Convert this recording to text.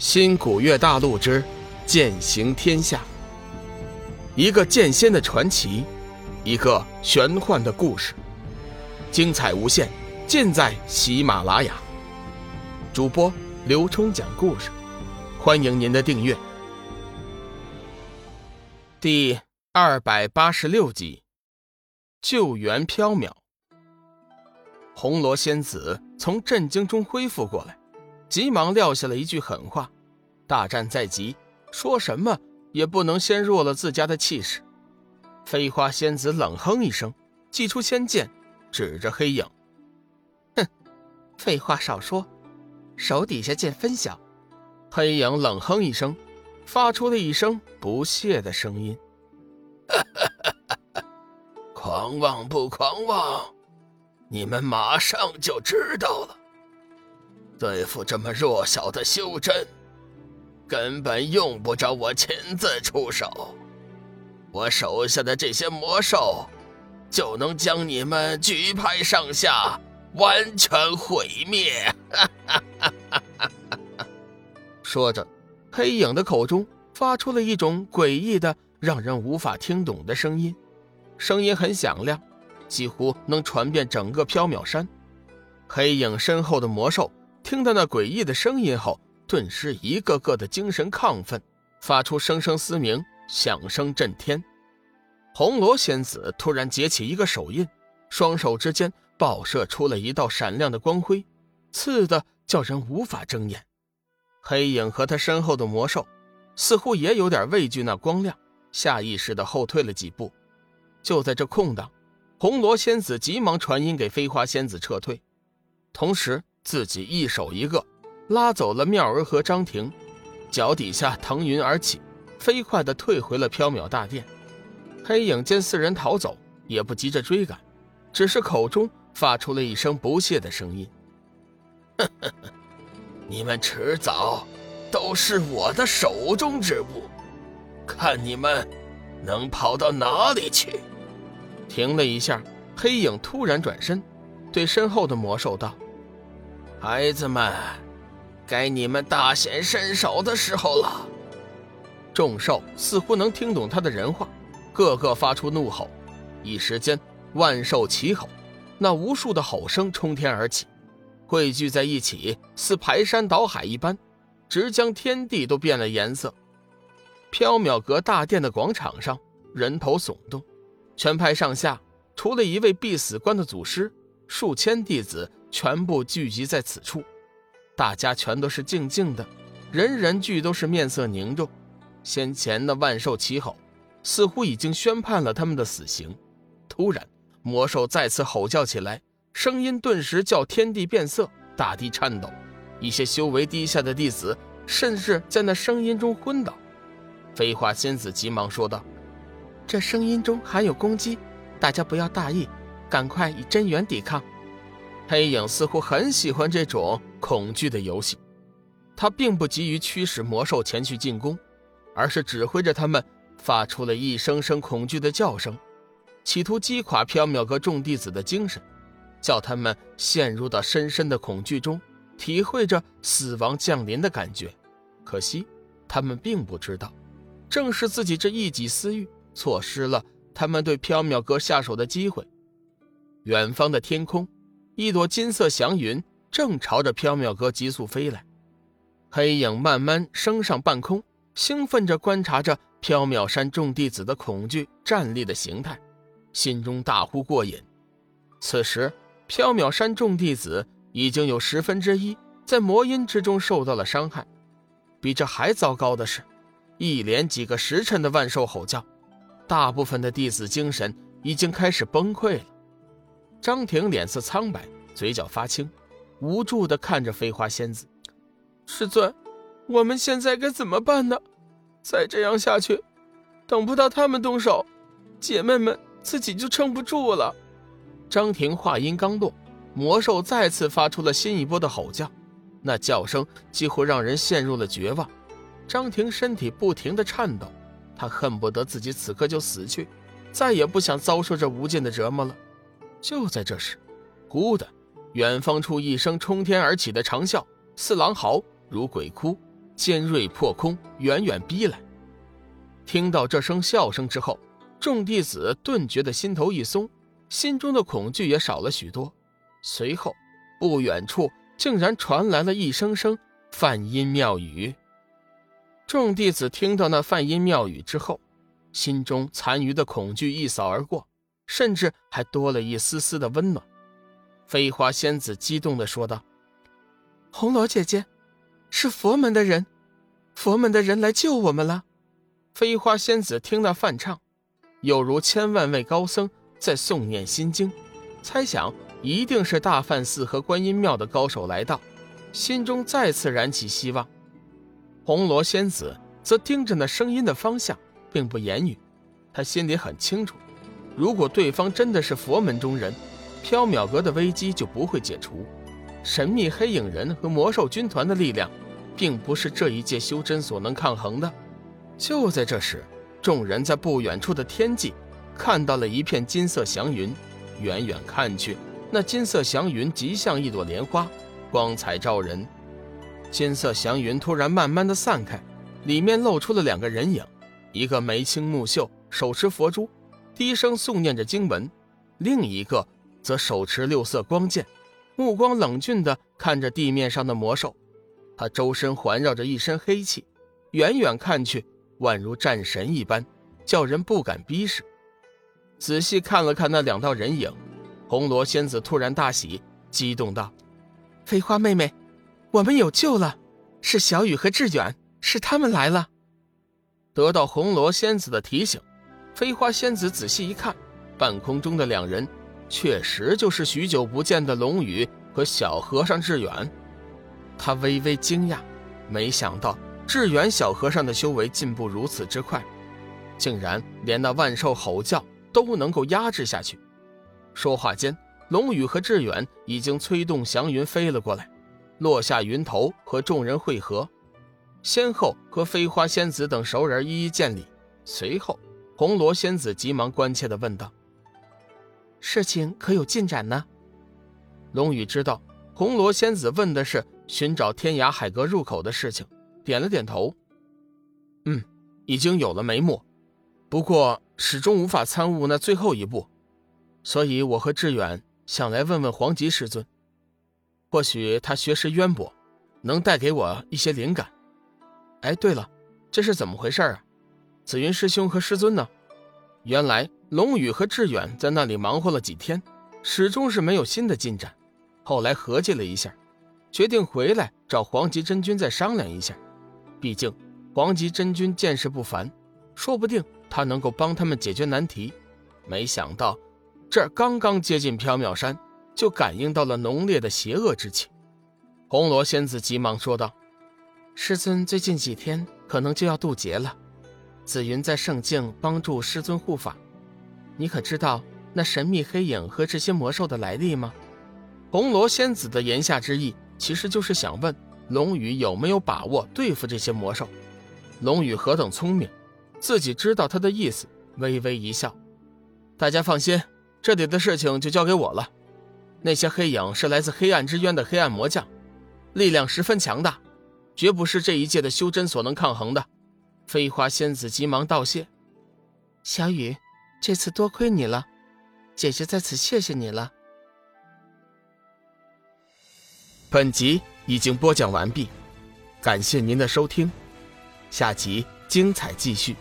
新古月大陆之剑行天下，一个剑仙的传奇，一个玄幻的故事，精彩无限，尽在喜马拉雅。主播刘冲讲故事，欢迎您的订阅。第二百八十六集，救援缥缈。红罗仙子从震惊中恢复过来。急忙撂下了一句狠话：“大战在即，说什么也不能先弱了自家的气势。”飞花仙子冷哼一声，祭出仙剑，指着黑影：“哼，废话少说，手底下剑分晓。”黑影冷哼一声，发出了一声不屑的声音：“ 狂妄不狂妄？你们马上就知道了。”对付这么弱小的修真，根本用不着我亲自出手。我手下的这些魔兽，就能将你们举派上下完全毁灭。说着，黑影的口中发出了一种诡异的、让人无法听懂的声音，声音很响亮，几乎能传遍整个缥缈山。黑影身后的魔兽。听到那诡异的声音后，顿时一个个的精神亢奋，发出声声嘶鸣，响声震天。红罗仙子突然结起一个手印，双手之间爆射出了一道闪亮的光辉，刺的叫人无法睁眼。黑影和他身后的魔兽似乎也有点畏惧那光亮，下意识的后退了几步。就在这空档，红罗仙子急忙传音给飞花仙子撤退，同时。自己一手一个，拉走了妙儿和张婷，脚底下腾云而起，飞快地退回了缥缈大殿。黑影见四人逃走，也不急着追赶，只是口中发出了一声不屑的声音：“ 你们迟早都是我的手中之物，看你们能跑到哪里去！”停了一下，黑影突然转身，对身后的魔兽道。孩子们，该你们大显身手的时候了。众兽似乎能听懂他的人话，个个发出怒吼。一时间，万兽齐吼，那无数的吼声冲天而起，汇聚在一起，似排山倒海一般，直将天地都变了颜色。缥缈阁大殿的广场上，人头耸动，全派上下，除了一位必死关的祖师，数千弟子。全部聚集在此处，大家全都是静静的，人人俱都是面色凝重。先前的万兽齐吼，似乎已经宣判了他们的死刑。突然，魔兽再次吼叫起来，声音顿时叫天地变色，大地颤抖。一些修为低下的弟子甚至在那声音中昏倒。飞花仙子急忙说道：“这声音中含有攻击，大家不要大意，赶快以真元抵抗。”黑影似乎很喜欢这种恐惧的游戏，他并不急于驱使魔兽前去进攻，而是指挥着他们发出了一声声恐惧的叫声，企图击垮缥缈阁众弟子的精神，叫他们陷入到深深的恐惧中，体会着死亡降临的感觉。可惜，他们并不知道，正是自己这一己私欲，错失了他们对缥缈阁下手的机会。远方的天空。一朵金色祥云正朝着缥缈阁急速飞来，黑影慢慢升上半空，兴奋着观察着缥缈山众弟子的恐惧站立的形态，心中大呼过瘾。此时，缥缈山众弟子已经有十分之一在魔音之中受到了伤害。比这还糟糕的是，一连几个时辰的万兽吼叫，大部分的弟子精神已经开始崩溃了。张婷脸色苍白，嘴角发青，无助地看着飞花仙子：“师尊，我们现在该怎么办呢？再这样下去，等不到他们动手，姐妹们自己就撑不住了。”张婷话音刚落，魔兽再次发出了新一波的吼叫，那叫声几乎让人陷入了绝望。张婷身体不停地颤抖，她恨不得自己此刻就死去，再也不想遭受这无尽的折磨了。就在这时，忽的，远方处一声冲天而起的长啸，似狼嚎，如鬼哭，尖锐破空，远远逼来。听到这声笑声之后，众弟子顿觉得心头一松，心中的恐惧也少了许多。随后，不远处竟然传来了一声声梵音妙语。众弟子听到那梵音妙语之后，心中残余的恐惧一扫而过，甚至还多了一丝丝的温暖。飞花仙子激动地说道：“红罗姐姐，是佛门的人，佛门的人来救我们了。”飞花仙子听那梵唱，有如千万位高僧在诵念心经，猜想一定是大梵寺和观音庙的高手来到，心中再次燃起希望。红罗仙子则盯着那声音的方向，并不言语。她心里很清楚，如果对方真的是佛门中人，缥缈阁的危机就不会解除。神秘黑影人和魔兽军团的力量，并不是这一届修真所能抗衡的。就在这时，众人在不远处的天际看到了一片金色祥云。远远看去，那金色祥云极像一朵莲花，光彩照人。金色祥云突然慢慢的散开，里面露出了两个人影，一个眉清目秀，手持佛珠，低声诵念着经文；另一个则手持六色光剑，目光冷峻的看着地面上的魔兽。他周身环绕着一身黑气，远远看去，宛如战神一般，叫人不敢逼视。仔细看了看那两道人影，红罗仙子突然大喜，激动道：“飞花妹妹！”我们有救了，是小雨和志远，是他们来了。得到红罗仙子的提醒，飞花仙子仔细一看，半空中的两人确实就是许久不见的龙宇和小和尚志远。他微微惊讶，没想到志远小和尚的修为进步如此之快，竟然连那万兽吼叫都能够压制下去。说话间，龙宇和志远已经催动祥云飞了过来。落下云头和众人会合，先后和飞花仙子等熟人一一见礼。随后，红罗仙子急忙关切地问道：“事情可有进展呢？”龙宇知道红罗仙子问的是寻找天涯海阁入口的事情，点了点头：“嗯，已经有了眉目，不过始终无法参悟那最后一步，所以我和志远想来问问黄吉师尊。”或许他学识渊博，能带给我一些灵感。哎，对了，这是怎么回事啊？紫云师兄和师尊呢？原来龙宇和志远在那里忙活了几天，始终是没有新的进展。后来合计了一下，决定回来找黄极真君再商量一下。毕竟黄极真君见识不凡，说不定他能够帮他们解决难题。没想到这刚刚接近缥缈山。就感应到了浓烈的邪恶之气，红罗仙子急忙说道：“师尊最近几天可能就要渡劫了，紫云在圣境帮助师尊护法，你可知道那神秘黑影和这些魔兽的来历吗？”红罗仙子的言下之意其实就是想问龙宇有没有把握对付这些魔兽。龙宇何等聪明，自己知道他的意思，微微一笑：“大家放心，这里的事情就交给我了。”那些黑影是来自黑暗之渊的黑暗魔将，力量十分强大，绝不是这一届的修真所能抗衡的。飞花仙子急忙道谢：“小雨，这次多亏你了，姐姐在此谢谢你了。”本集已经播讲完毕，感谢您的收听，下集精彩继续。